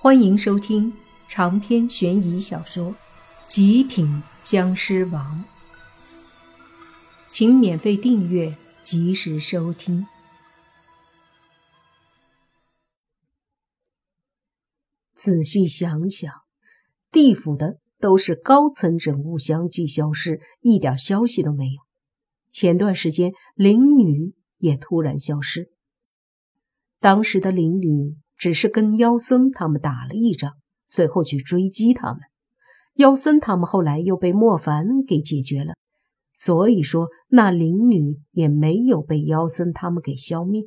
欢迎收听长篇悬疑小说《极品僵尸王》，请免费订阅，及时收听。仔细想想，地府的都是高层人物相继消失，一点消息都没有。前段时间，灵女也突然消失。当时的灵女。只是跟妖僧他们打了一仗，随后去追击他们。妖僧他们后来又被莫凡给解决了，所以说那灵女也没有被妖僧他们给消灭，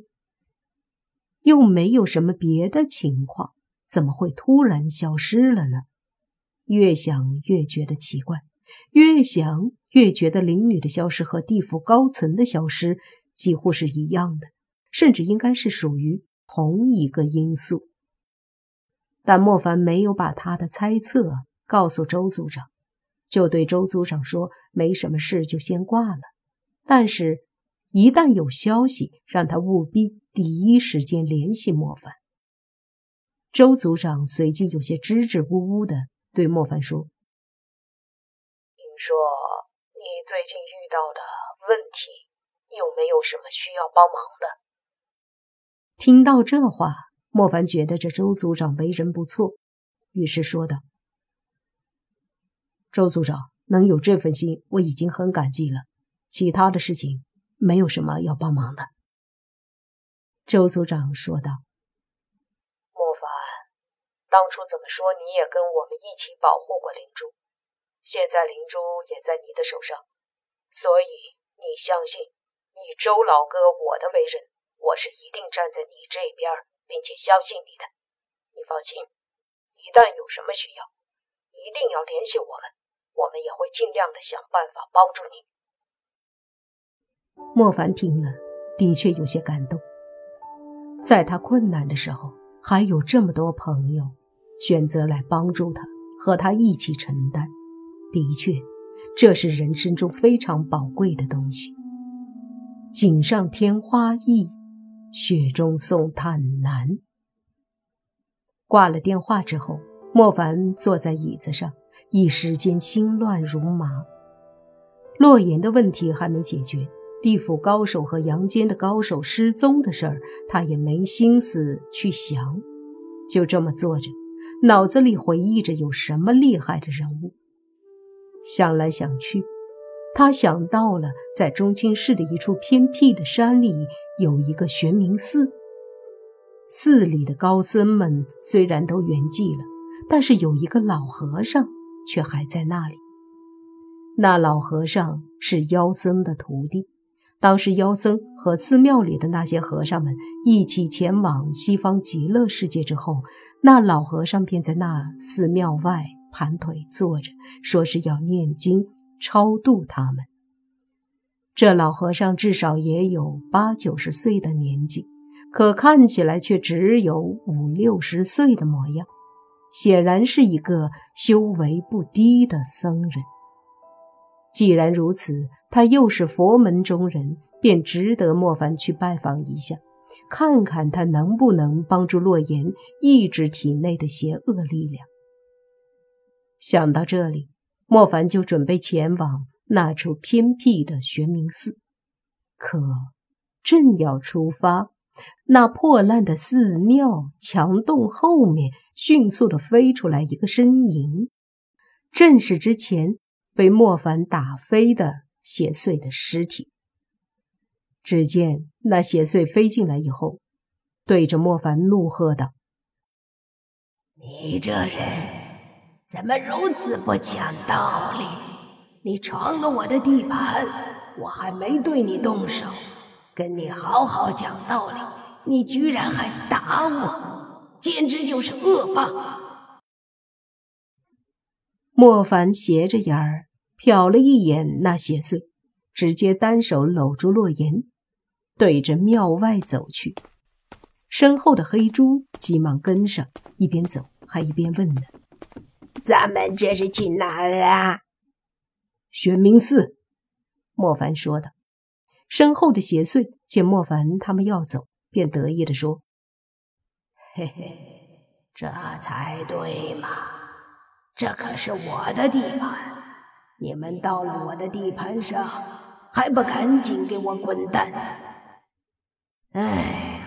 又没有什么别的情况，怎么会突然消失了呢？越想越觉得奇怪，越想越觉得灵女的消失和地府高层的消失几乎是一样的，甚至应该是属于。同一个因素，但莫凡没有把他的猜测告诉周组长，就对周组长说：“没什么事，就先挂了。但是，一旦有消息，让他务必第一时间联系莫凡。”周组长随即有些支支吾吾的对莫凡说：“听说你最近遇到的问题，有没有什么需要帮忙的？”听到这话，莫凡觉得这周组长为人不错，于是说道：“周组长能有这份心，我已经很感激了。其他的事情没有什么要帮忙的。”周组长说道：“莫凡，当初怎么说你也跟我们一起保护过灵珠，现在灵珠也在你的手上，所以你相信你周老哥我的为人。”我是一定站在你这边，并且相信你的。你放心，一旦有什么需要，一定要联系我们，我们也会尽量的想办法帮助你。莫凡听了，的确有些感动。在他困难的时候，还有这么多朋友选择来帮助他，和他一起承担。的确，这是人生中非常宝贵的东西。锦上添花易。雪中送炭难。挂了电话之后，莫凡坐在椅子上，一时间心乱如麻。洛言的问题还没解决，地府高手和阳间的高手失踪的事儿，他也没心思去想。就这么坐着，脑子里回忆着有什么厉害的人物。想来想去，他想到了在中青市的一处偏僻的山里。有一个玄冥寺，寺里的高僧们虽然都圆寂了，但是有一个老和尚却还在那里。那老和尚是妖僧的徒弟。当时妖僧和寺庙里的那些和尚们一起前往西方极乐世界之后，那老和尚便在那寺庙外盘腿坐着，说是要念经超度他们。这老和尚至少也有八九十岁的年纪，可看起来却只有五六十岁的模样，显然是一个修为不低的僧人。既然如此，他又是佛门中人，便值得莫凡去拜访一下，看看他能不能帮助洛言抑制体内的邪恶力量。想到这里，莫凡就准备前往。那处偏僻的玄冥寺，可正要出发，那破烂的寺庙墙洞后面迅速的飞出来一个身影，正是之前被莫凡打飞的邪祟的尸体。只见那邪祟飞进来以后，对着莫凡怒喝道：“你这人怎么如此不讲道理？”你闯了我的地盘，我还没对你动手，跟你好好讲道理，你居然还打我，简直就是恶霸！莫凡斜着眼儿瞟了一眼那邪祟，直接单手搂住洛言，对着庙外走去。身后的黑猪急忙跟上，一边走还一边问呢：“咱们这是去哪儿啊？”玄冥寺，莫凡说道。身后的邪祟见莫凡他们要走，便得意地说：“嘿嘿，这才对嘛！这可是我的地盘，你们到了我的地盘上，还不赶紧给我滚蛋！哎，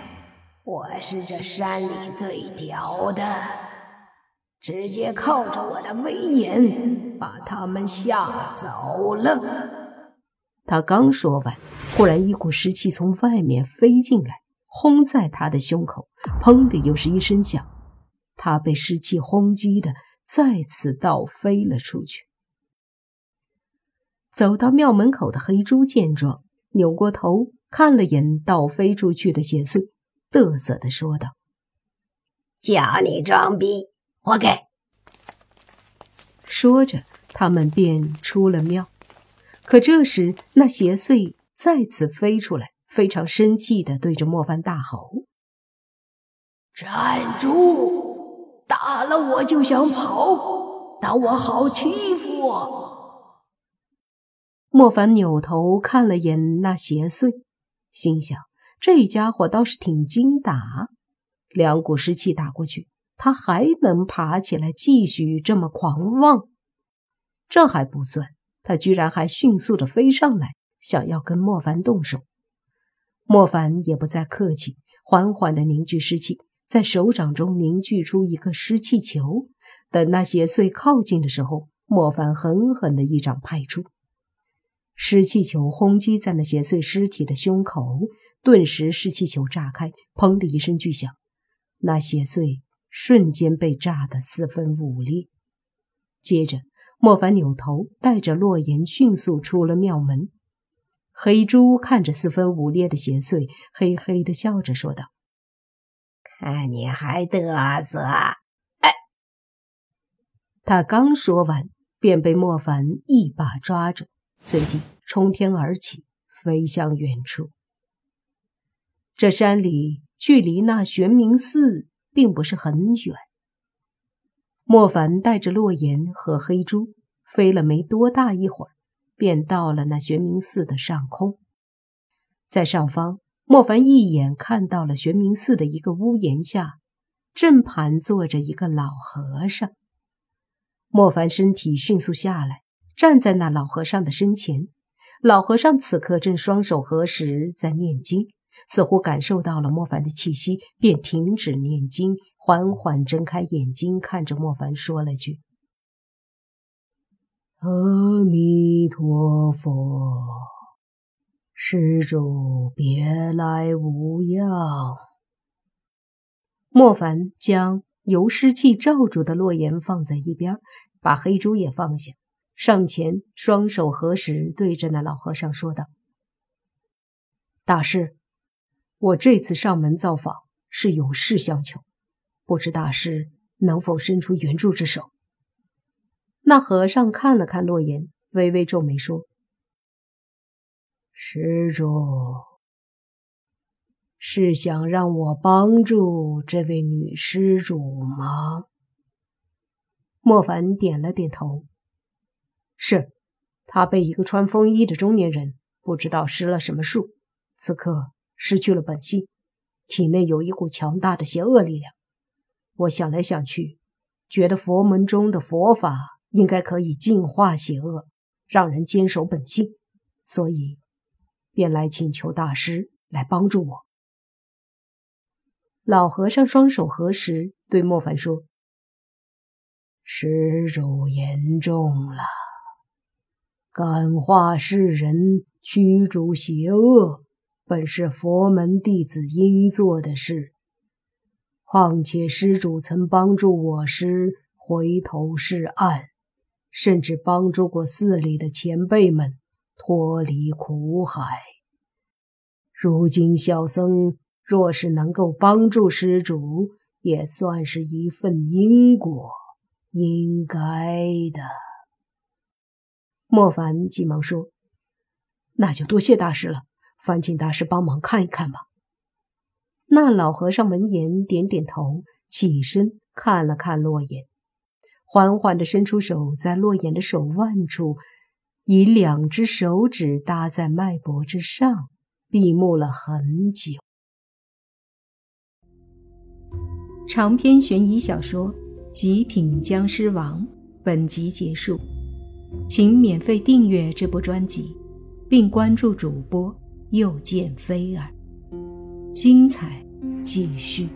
我是这山里最屌的，直接靠着我的威严把他们吓走了。他刚说完，忽然一股湿气从外面飞进来，轰在他的胸口，砰的又是一声响。他被湿气轰击的再次倒飞了出去。走到庙门口的黑猪见状，扭过头看了眼倒飞出去的邪祟，得瑟的说道：“叫你装逼，活该！”说着，他们便出了庙。可这时，那邪祟再次飞出来，非常生气的对着莫凡大吼：“站住！”打了我就想跑，当我好欺负？莫凡扭头看了眼那邪祟，心想：这家伙倒是挺精打。两股湿气打过去，他还能爬起来继续这么狂妄。这还不算，他居然还迅速的飞上来，想要跟莫凡动手。莫凡也不再客气，缓缓的凝聚湿气。在手掌中凝聚出一个湿气球，等那邪祟靠近的时候，莫凡狠狠的一掌拍出，湿气球轰击在那邪祟尸体的胸口，顿时湿气球炸开，砰的一声巨响，那邪祟瞬间被炸得四分五裂。接着，莫凡扭头带着洛言迅速出了庙门。黑猪看着四分五裂的邪祟，嘿嘿的笑着说道。看你还嘚瑟！哎，他刚说完，便被莫凡一把抓住，随即冲天而起，飞向远处。这山里距离那玄冥寺并不是很远。莫凡带着洛言和黑猪飞了没多大一会儿，便到了那玄冥寺的上空，在上方。莫凡一眼看到了玄冥寺的一个屋檐下，正盘坐着一个老和尚。莫凡身体迅速下来，站在那老和尚的身前。老和尚此刻正双手合十在念经，似乎感受到了莫凡的气息，便停止念经，缓缓睁开眼睛，看着莫凡说了句：“阿弥陀佛。”施主别来无恙。莫凡将由湿气罩住的洛言放在一边，把黑珠也放下，上前双手合十，对着那老和尚说道：“大师，我这次上门造访是有事相求，不知大师能否伸出援助之手？”那和尚看了看洛言，微微皱眉说。施主是想让我帮助这位女施主吗？莫凡点了点头。是，她被一个穿风衣的中年人不知道施了什么术，此刻失去了本性，体内有一股强大的邪恶力量。我想来想去，觉得佛门中的佛法应该可以净化邪恶，让人坚守本性，所以。便来请求大师来帮助我。老和尚双手合十，对莫凡说：“施主言重了，感化世人，驱逐邪恶，本是佛门弟子应做的事。况且施主曾帮助我师回头是岸，甚至帮助过寺里的前辈们。”脱离苦海。如今小僧若是能够帮助施主，也算是一份因果，应该的。莫凡急忙说：“那就多谢大师了，烦请大师帮忙看一看吧。”那老和尚闻言点点头，起身看了看洛言，缓缓地伸出手，在洛言的手腕处。以两只手指搭在脉搏之上，闭目了很久。长篇悬疑小说《极品僵尸王》本集结束，请免费订阅这部专辑，并关注主播又见菲儿，精彩继续。